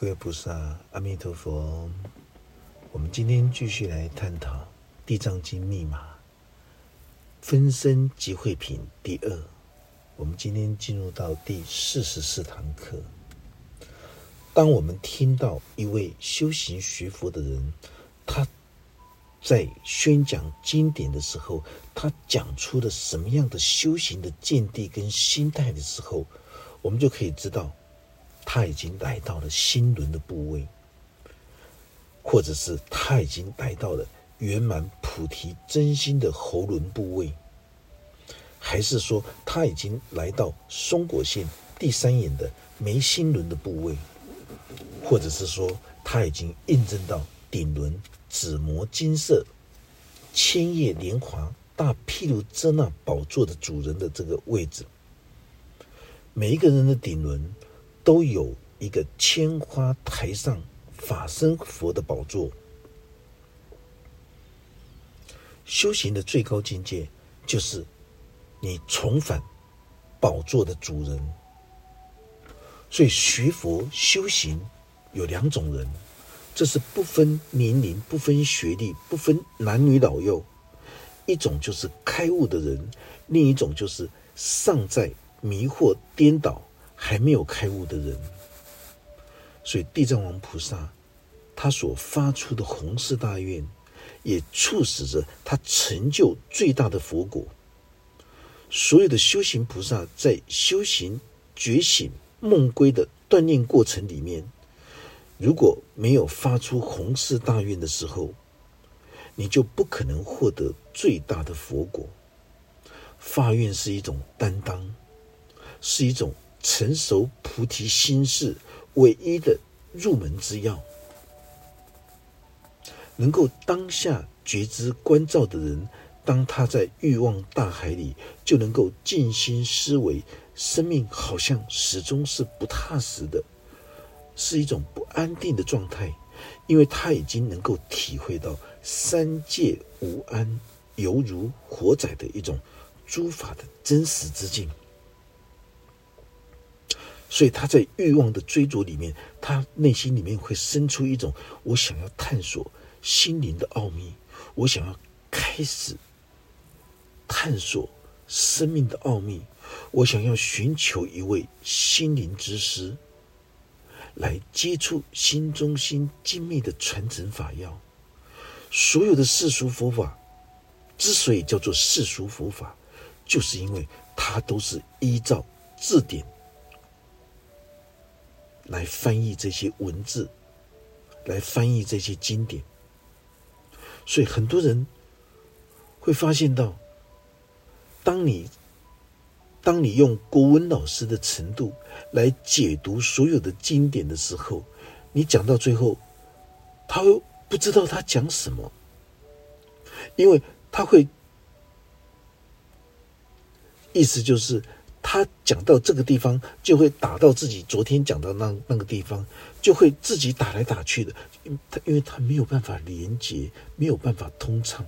各位菩萨，阿弥陀佛。我们今天继续来探讨《地藏经》密码分身集会品第二。我们今天进入到第四十四堂课。当我们听到一位修行学佛的人，他在宣讲经典的时候，他讲出了什么样的修行的见地跟心态的时候，我们就可以知道。他已经来到了心轮的部位，或者是他已经来到了圆满菩提真心的喉轮部位，还是说他已经来到松果线第三眼的眉心轮的部位，或者是说他已经印证到顶轮紫磨金色千叶莲华大毗卢遮那宝座的主人的这个位置，每一个人的顶轮。都有一个千花台上法身佛的宝座。修行的最高境界，就是你重返宝座的主人。所以学佛修行有两种人，这是不分年龄、不分学历、不分男女老幼。一种就是开悟的人，另一种就是尚在迷惑颠倒。还没有开悟的人，所以地藏王菩萨他所发出的弘誓大愿，也促使着他成就最大的佛果。所有的修行菩萨在修行觉醒梦归的锻炼过程里面，如果没有发出弘誓大愿的时候，你就不可能获得最大的佛果。发愿是一种担当，是一种。成熟菩提心是唯一的入门之要，能够当下觉知关照的人，当他在欲望大海里，就能够静心思维，生命好像始终是不踏实的，是一种不安定的状态，因为他已经能够体会到三界无安，犹如火仔的一种诸法的真实之境。所以他在欲望的追逐里面，他内心里面会生出一种我想要探索心灵的奥秘，我想要开始探索生命的奥秘，我想要寻求一位心灵之师，来接触心中心精密的传承法要。所有的世俗佛法之所以叫做世俗佛法，就是因为它都是依照字典。来翻译这些文字，来翻译这些经典，所以很多人会发现到，当你当你用国文老师的程度来解读所有的经典的时候，你讲到最后，他不知道他讲什么，因为他会意思就是。他讲到这个地方，就会打到自己昨天讲到那那个地方，就会自己打来打去的，因他因为他没有办法连接，没有办法通畅。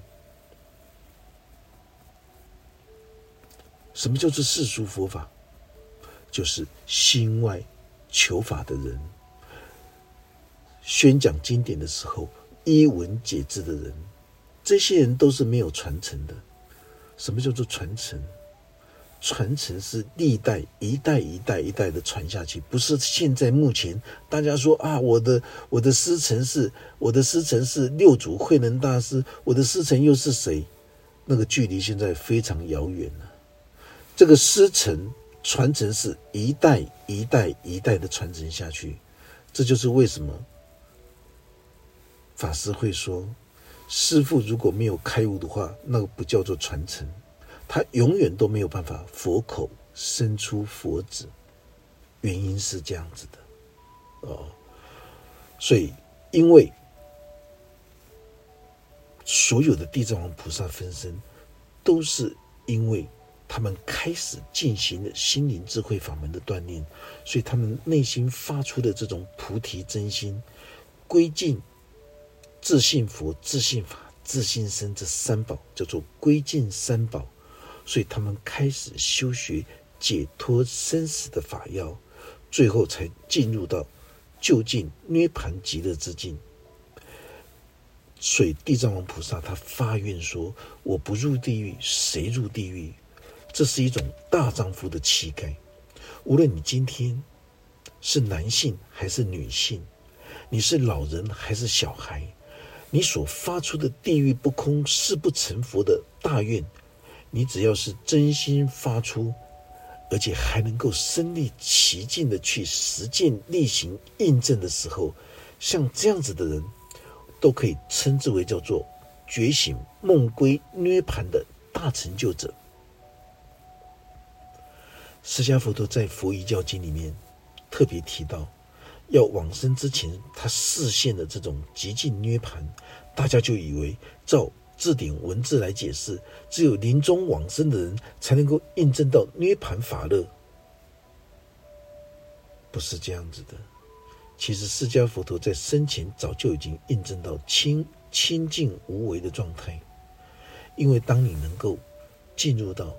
什么叫做世俗佛法？就是心外求法的人，宣讲经典的时候一文解字的人，这些人都是没有传承的。什么叫做传承？传承是历代一代一代一代的传下去，不是现在目前大家说啊，我的我的师承是我的师承是六祖慧能大师，我的师承又是谁？那个距离现在非常遥远了。这个师承传承是一代一代一代的传承下去，这就是为什么法师会说，师父如果没有开悟的话，那个不叫做传承。他永远都没有办法佛口生出佛子，原因是这样子的，哦，所以因为所有的地藏王菩萨分身，都是因为他们开始进行了心灵智慧法门的锻炼，所以他们内心发出的这种菩提真心，归敬自信佛、自信法、自信身这三宝，叫做归敬三宝。所以他们开始修学解脱生死的法要，最后才进入到就近涅盘极乐之境。所以地藏王菩萨他发愿说：“我不入地狱，谁入地狱？”这是一种大丈夫的气概。无论你今天是男性还是女性，你是老人还是小孩，你所发出的“地狱不空，誓不成佛”的大愿，你只要是真心发出，而且还能够身历其境的去实践、例行、印证的时候，像这样子的人。都可以称之为叫做觉醒梦归涅盘的大成就者。释迦佛陀在《佛遗教经》里面特别提到，要往生之前，他视现的这种极尽涅盘，大家就以为照字典文字来解释，只有临终往生的人才能够印证到涅盘法乐，不是这样子的。其实，释迦佛陀在生前早就已经印证到清清净无为的状态。因为当你能够进入到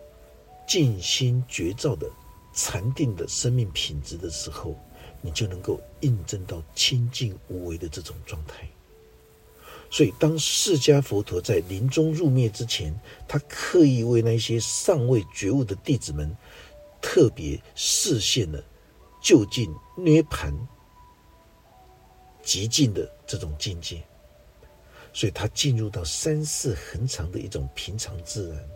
静心觉照的禅定的生命品质的时候，你就能够印证到清净无为的这种状态。所以，当释迦佛陀在临终入灭之前，他刻意为那些尚未觉悟的弟子们，特别示现了就近涅盘。极尽的这种境界，所以他进入到三世恒常的一种平常自然。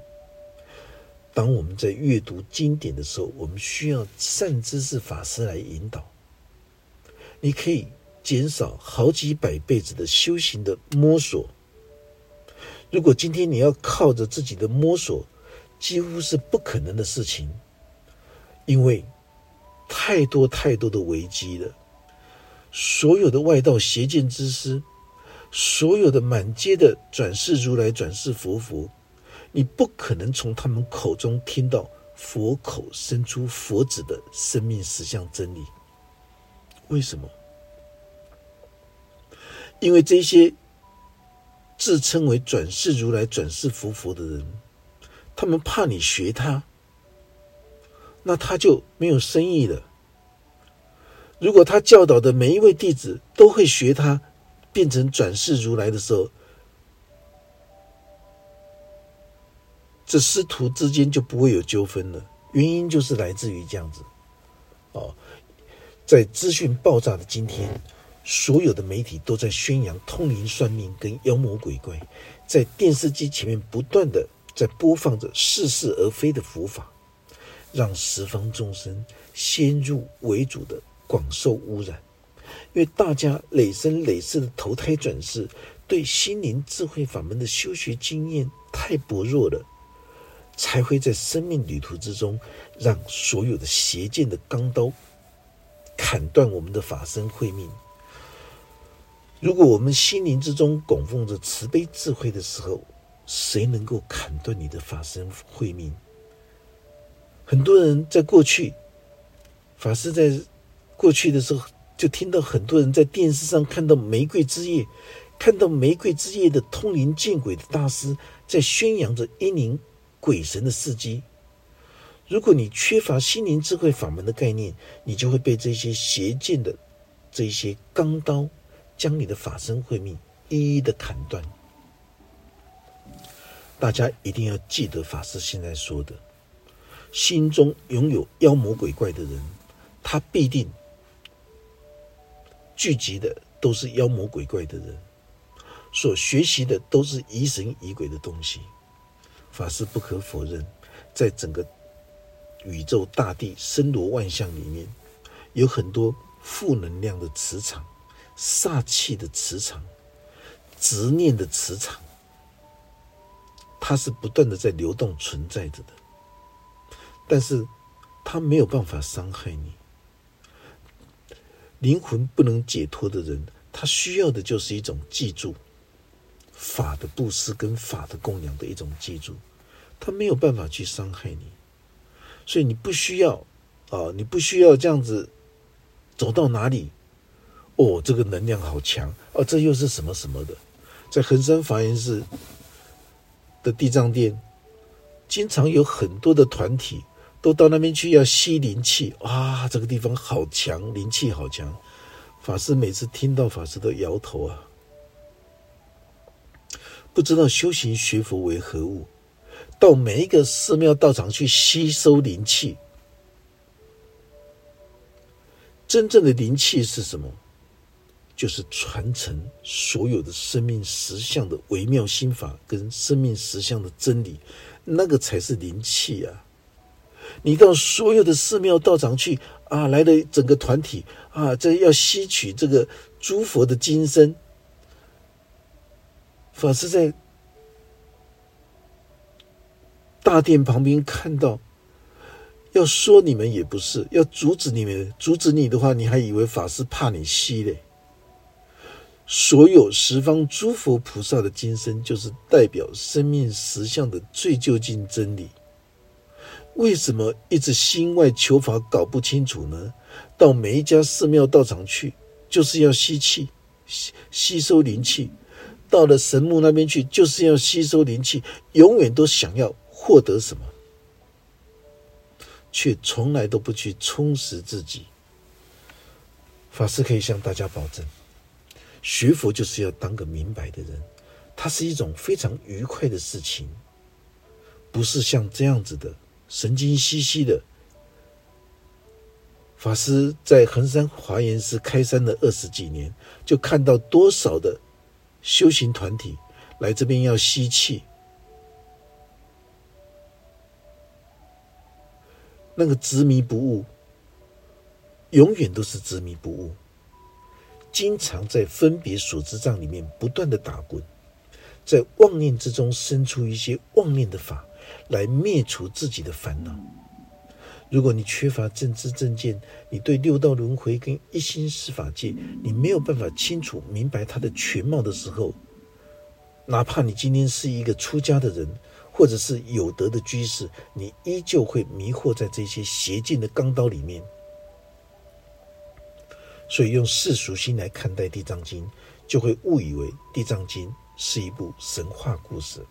当我们在阅读经典的时候，我们需要善知识法师来引导。你可以减少好几百辈子的修行的摸索。如果今天你要靠着自己的摸索，几乎是不可能的事情，因为太多太多的危机了。所有的外道邪见之师，所有的满街的转世如来、转世佛佛，你不可能从他们口中听到佛口生出佛子的生命实相真理。为什么？因为这些自称为转世如来、转世佛佛的人，他们怕你学他，那他就没有生意了。如果他教导的每一位弟子都会学他，变成转世如来的时候，这师徒之间就不会有纠纷了。原因就是来自于这样子，哦，在资讯爆炸的今天，所有的媒体都在宣扬通灵算命跟妖魔鬼怪，在电视机前面不断的在播放着似是而非的佛法，让十方众生先入为主的。广受污染，因为大家累生累世的投胎转世，对心灵智慧法门的修学经验太薄弱了，才会在生命旅途之中，让所有的邪见的钢刀砍断我们的法身慧命。如果我们心灵之中供奉着慈悲智慧的时候，谁能够砍断你的法身慧命？很多人在过去，法师在。过去的时候，就听到很多人在电视上看到玫瑰之夜，看到玫瑰之夜的通灵见鬼的大师在宣扬着阴灵鬼神的事迹。如果你缺乏心灵智慧法门的概念，你就会被这些邪见的这些钢刀将你的法身慧命一一的砍断。大家一定要记得法师现在说的：心中拥有妖魔鬼怪的人，他必定。聚集的都是妖魔鬼怪的人，所学习的都是疑神疑鬼的东西。法师不可否认，在整个宇宙大地森罗万象里面，有很多负能量的磁场、煞气的磁场、执念的磁场，它是不断的在流动存在着的，但是它没有办法伤害你。灵魂不能解脱的人，他需要的就是一种记住法的布施跟法的供养的一种记住，他没有办法去伤害你，所以你不需要啊，你不需要这样子走到哪里，哦，这个能量好强哦，这又是什么什么的，在恒山法源寺的地藏殿，经常有很多的团体。都到那边去要吸灵气，哇，这个地方好强，灵气好强。法师每次听到法师都摇头啊，不知道修行学佛为何物，到每一个寺庙道场去吸收灵气。真正的灵气是什么？就是传承所有的生命实相的微妙心法跟生命实相的真理，那个才是灵气啊！你到所有的寺庙道场去啊，来的整个团体啊，这要吸取这个诸佛的金身。法师在大殿旁边看到，要说你们也不是，要阻止你们，阻止你的话，你还以为法师怕你吸嘞？所有十方诸佛菩萨的金身，就是代表生命实相的最究竟真理。为什么一直心外求法搞不清楚呢？到每一家寺庙道场去，就是要吸气，吸吸收灵气；到了神木那边去，就是要吸收灵气。永远都想要获得什么，却从来都不去充实自己。法师可以向大家保证，学佛就是要当个明白的人，它是一种非常愉快的事情，不是像这样子的。神经兮兮的法师在衡山华严寺开山的二十几年，就看到多少的修行团体来这边要吸气，那个执迷不悟，永远都是执迷不悟，经常在分别所知障里面不断的打滚，在妄念之中生出一些妄念的法。来灭除自己的烦恼。如果你缺乏正知正见，你对六道轮回跟一心十法界，你没有办法清楚明白它的全貌的时候，哪怕你今天是一个出家的人，或者是有德的居士，你依旧会迷惑在这些邪见的钢刀里面。所以，用世俗心来看待《地藏经》，就会误以为《地藏经》是一部神话故事。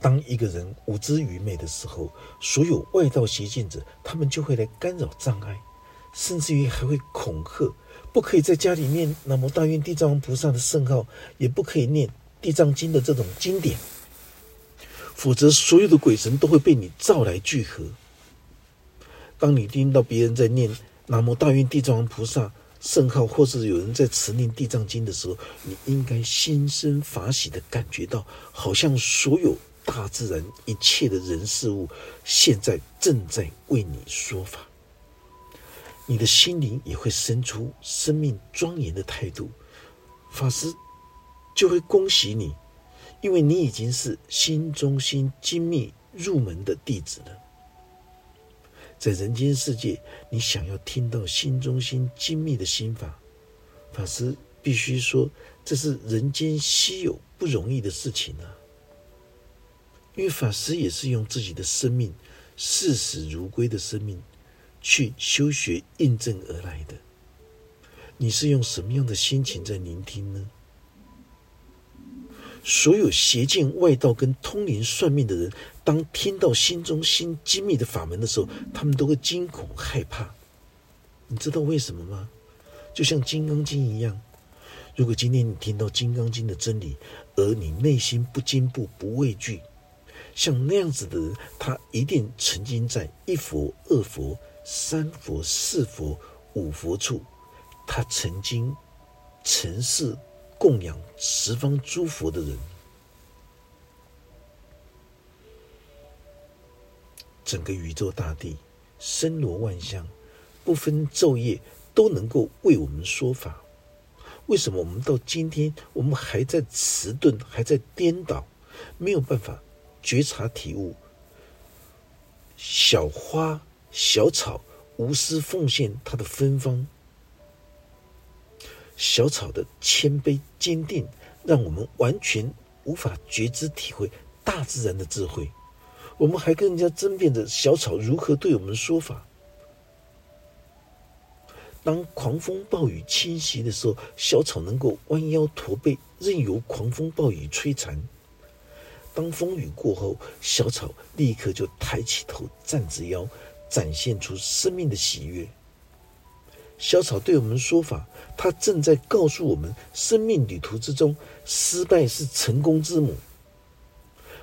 当一个人无知愚昧的时候，所有外道邪见者，他们就会来干扰障碍，甚至于还会恐吓，不可以在家里面南无大愿地藏王菩萨的圣号，也不可以念地藏经的这种经典，否则所有的鬼神都会被你召来聚合。当你听到别人在念南无大愿地藏王菩萨圣号，或是有人在持念地藏经的时候，你应该心生法喜的感觉到，好像所有。大自然一切的人事物，现在正在为你说法，你的心灵也会生出生命庄严的态度，法师就会恭喜你，因为你已经是心中心精密入门的弟子了。在人间世界，你想要听到心中心精密的心法，法师必须说，这是人间稀有不容易的事情啊。因为法师也是用自己的生命视死如归的生命去修学印证而来的。你是用什么样的心情在聆听呢？所有邪见外道跟通灵算命的人，当听到心中心机密的法门的时候，他们都会惊恐害怕。你知道为什么吗？就像《金刚经》一样，如果今天你听到《金刚经》的真理，而你内心不惊怖、不畏惧。像那样子的人，他一定曾经在一佛、二佛、三佛、四佛、五佛处，他曾经曾是供养十方诸佛的人。整个宇宙大地，森罗万象，不分昼夜，都能够为我们说法。为什么我们到今天，我们还在迟钝，还在颠倒，没有办法？觉察体悟，小花小草无私奉献它的芬芳，小草的谦卑坚定，让我们完全无法觉知体会大自然的智慧。我们还跟人家争辩着小草如何对我们说法。当狂风暴雨侵袭的时候，小草能够弯腰驼背，任由狂风暴雨摧残。当风雨过后，小草立刻就抬起头，站直腰，展现出生命的喜悦。小草对我们说法，它正在告诉我们：生命旅途之中，失败是成功之母。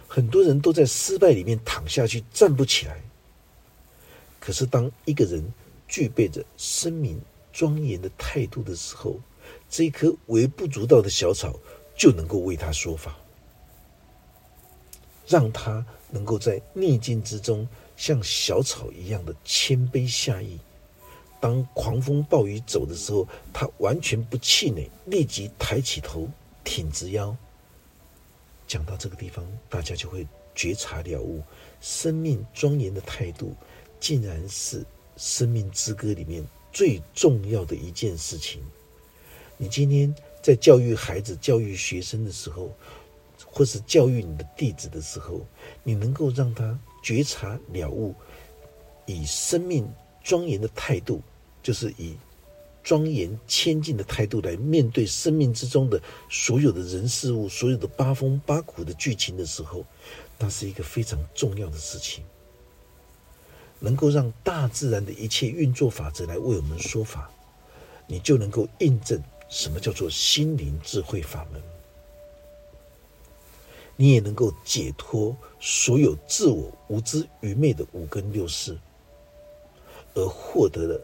很多人都在失败里面躺下去，站不起来。可是，当一个人具备着生命庄严的态度的时候，这一棵微不足道的小草就能够为他说法，让他能够在逆境之中像小草一样的谦卑下意。当狂风暴雨走的时候，他完全不气馁，立即抬起头，挺直腰。讲到这个地方，大家就会觉察了悟，生命庄严的态度，竟然是生命之歌里面最重要的一件事情。你今天在教育孩子、教育学生的时候，或是教育你的弟子的时候，你能够让他觉察了悟，以生命庄严的态度，就是以庄严谦敬的态度来面对生命之中的所有的人事物、所有的八风八苦的剧情的时候，那是一个非常重要的事情。能够让大自然的一切运作法则来为我们说法，你就能够印证。什么叫做心灵智慧法门？你也能够解脱所有自我无知愚昧的五根六识，而获得了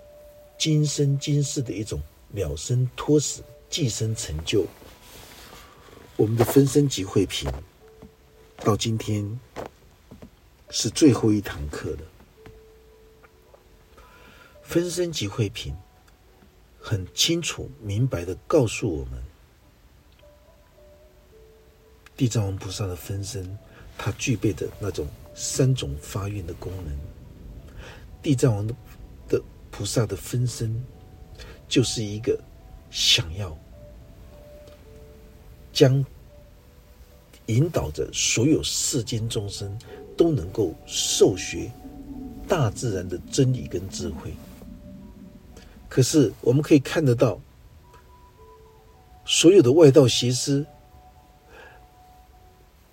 今生今世的一种了生脱死、寄生成就。我们的分身集会品到今天是最后一堂课了。分身集会品。很清楚、明白的告诉我们，地藏王菩萨的分身，它具备的那种三种发愿的功能。地藏王的菩萨的分身，就是一个想要将引导着所有世间众生都能够受学大自然的真理跟智慧。可是我们可以看得到，所有的外道邪师，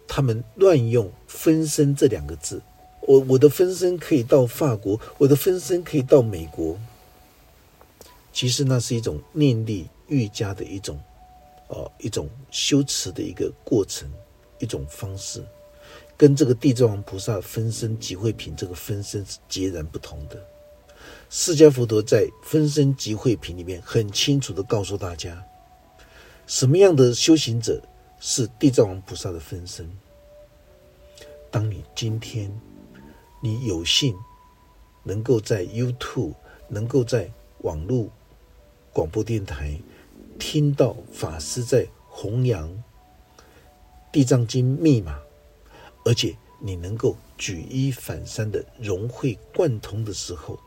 他们乱用“分身”这两个字。我我的分身可以到法国，我的分身可以到美国。其实那是一种念力愈加的一种，哦，一种修持的一个过程，一种方式，跟这个地藏王菩萨分身集会品这个分身是截然不同的。释迦佛陀在分身集会品里面很清楚的告诉大家，什么样的修行者是地藏王菩萨的分身。当你今天你有幸能够在 YouTube，能够在网络广播电台听到法师在弘扬地藏经密码，而且你能够举一反三的融会贯通的时候。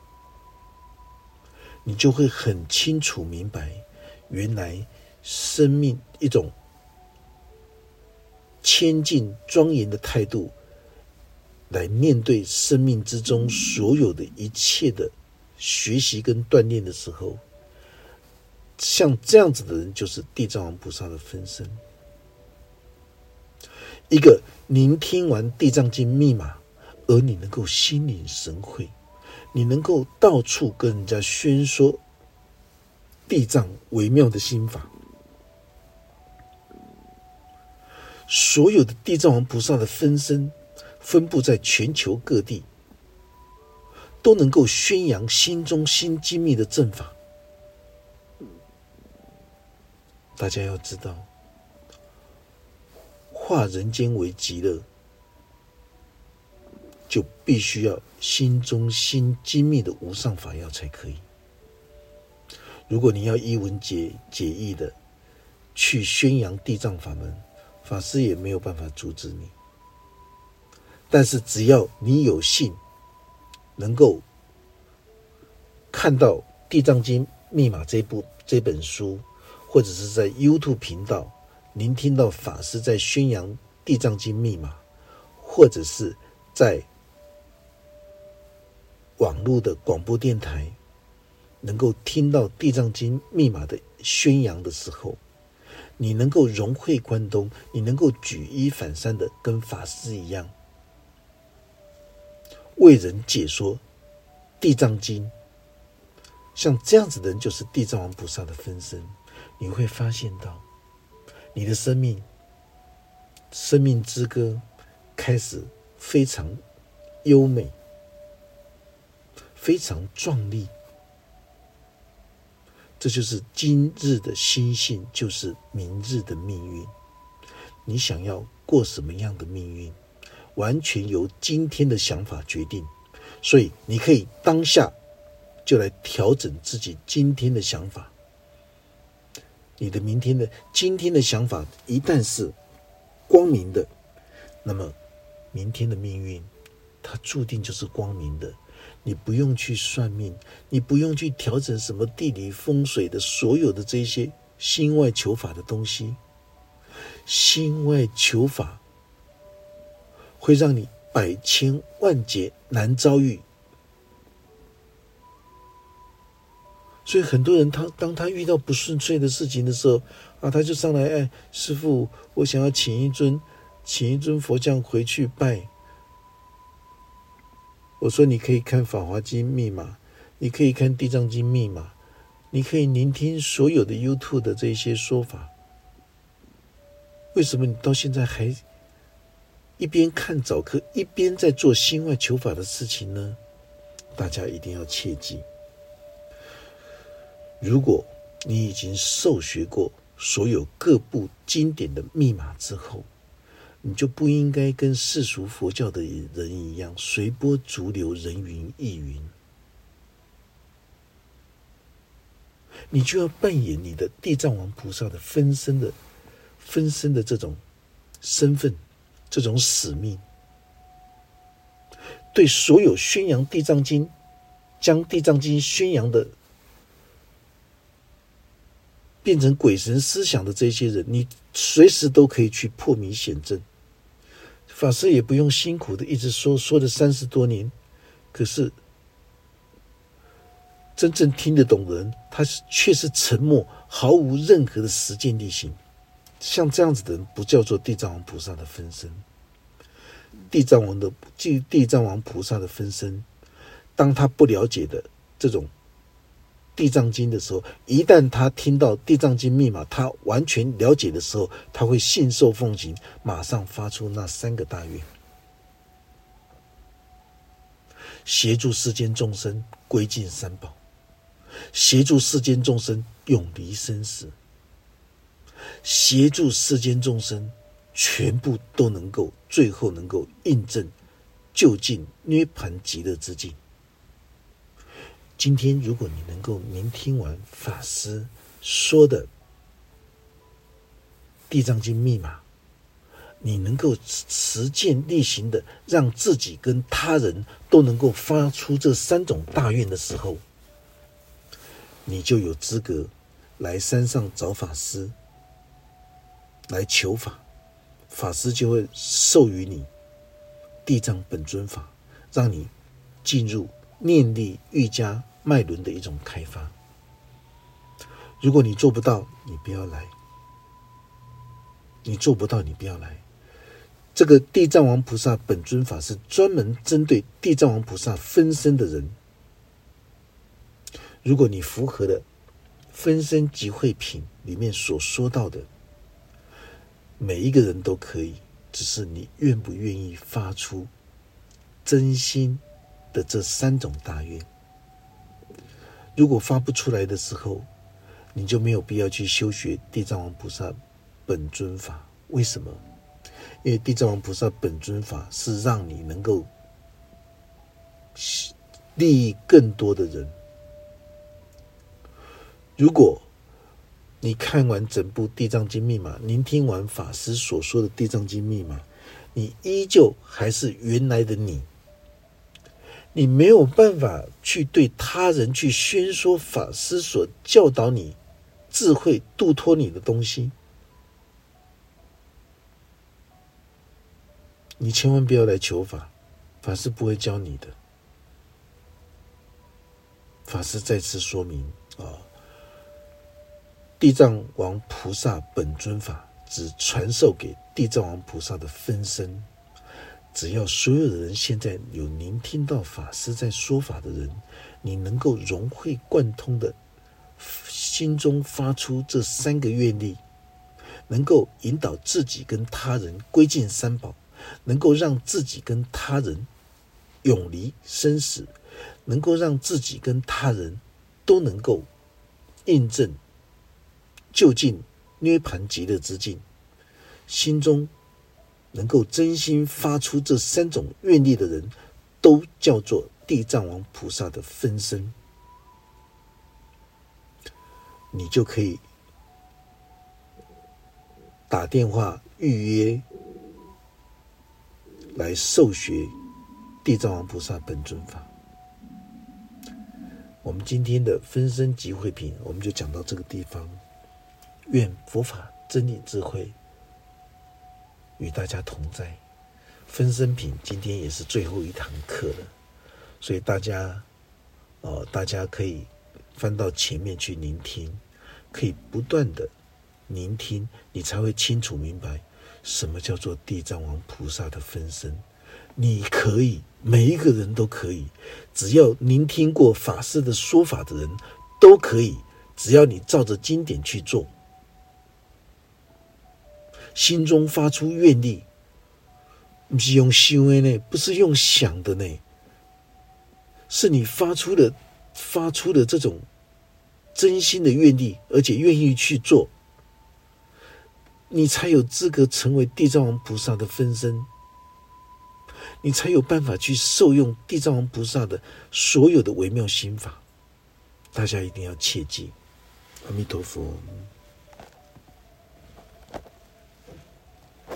你就会很清楚明白，原来生命一种谦敬庄严的态度，来面对生命之中所有的一切的学习跟锻炼的时候，像这样子的人，就是地藏王菩萨的分身。一个聆听完地藏经密码，而你能够心领神会。你能够到处跟人家宣说地藏微妙的心法，所有的地藏王菩萨的分身分布在全球各地，都能够宣扬心中心机密的阵法。大家要知道，化人间为极乐。就必须要心中心精密的无上法药才可以。如果你要一文解解义的去宣扬地藏法门，法师也没有办法阻止你。但是只要你有幸能够看到《地藏经密码》这部这本书，或者是在 YouTube 频道您听到法师在宣扬《地藏经密码》，或者是在网络的广播电台，能够听到《地藏经》密码的宣扬的时候，你能够融会贯通，你能够举一反三的跟法师一样，为人解说《地藏经》，像这样子的人，就是地藏王菩萨的分身。你会发现到，你的生命，生命之歌开始非常优美，非常壮丽。这就是今日的心性，就是明日的命运。你想要过什么样的命运，完全由今天的想法决定。所以，你可以当下就来调整自己今天的想法。你的明天的今天的想法一旦是光明的，那么明天的命运它注定就是光明的。你不用去算命，你不用去调整什么地理风水的所有的这些心外求法的东西。心外求法会让你百千万劫难遭遇。所以很多人他当他遇到不顺遂的事情的时候啊，他就上来哎，师傅，我想要请一尊，请一尊佛像回去拜。我说：“你可以看《法华经》密码，你可以看《地藏经》密码，你可以聆听所有的 YouTube 的这些说法。为什么你到现在还一边看早课，一边在做心外求法的事情呢？大家一定要切记：如果你已经受学过所有各部经典的密码之后，你就不应该跟世俗佛教的人一样随波逐流、人云亦云。你就要扮演你的地藏王菩萨的分身的分身的这种身份、这种使命，对所有宣扬地藏经、将地藏经宣扬的变成鬼神思想的这些人，你随时都可以去破迷显正。法师也不用辛苦的一直说说了三十多年，可是真正听得懂的人，他是却是沉默，毫无任何的实践力行。像这样子的人，不叫做地藏王菩萨的分身。地藏王的即地藏王菩萨的分身，当他不了解的这种。地藏经的时候，一旦他听到地藏经密码，他完全了解的时候，他会信受奉行，马上发出那三个大愿：协助世间众生归尽三宝，协助世间众生永离生死，协助世间众生全部都能够最后能够印证就近涅盘极乐之境。今天，如果你能够聆听完法师说的《地藏经》密码，你能够实践力行的，让自己跟他人都能够发出这三种大愿的时候，你就有资格来山上找法师来求法，法师就会授予你地藏本尊法，让你进入。念力愈加脉轮的一种开发。如果你做不到，你不要来；你做不到，你不要来。这个地藏王菩萨本尊法是专门针对地藏王菩萨分身的人。如果你符合的分身集会品里面所说到的，每一个人都可以，只是你愿不愿意发出真心。的这三种大愿，如果发不出来的时候，你就没有必要去修学地藏王菩萨本尊法。为什么？因为地藏王菩萨本尊法是让你能够利益更多的人。如果你看完整部《地藏经》密码，您听完法师所说的《地藏经》密码，你依旧还是原来的你。你没有办法去对他人去宣说法师所教导你智慧度脱你的东西，你千万不要来求法，法师不会教你的。法师再次说明啊，地藏王菩萨本尊法只传授给地藏王菩萨的分身。只要所有的人现在有聆听到法师在说法的人，你能够融会贯通的心中发出这三个愿力，能够引导自己跟他人归进三宝，能够让自己跟他人永离生死，能够让自己跟他人都能够印证就近涅盘极乐之境，心中能够真心发出这三种愿力的人，都叫做地藏王菩萨的分身。你就可以打电话预约来受学地藏王菩萨本尊法。我们今天的分身集会品，我们就讲到这个地方。愿佛法真理智慧与大家同在。分身品今天也是最后一堂课了，所以大家哦，大家可以翻到前面去聆听。可以不断的聆听，你才会清楚明白什么叫做地藏王菩萨的分身。你可以，每一个人都可以，只要聆听过法师的说法的人都可以，只要你照着经典去做，心中发出愿力，不是用修的呢，不是用想的呢，是你发出的发出的这种。真心的愿力，而且愿意去做，你才有资格成为地藏王菩萨的分身，你才有办法去受用地藏王菩萨的所有的微妙心法。大家一定要切记，阿弥陀佛。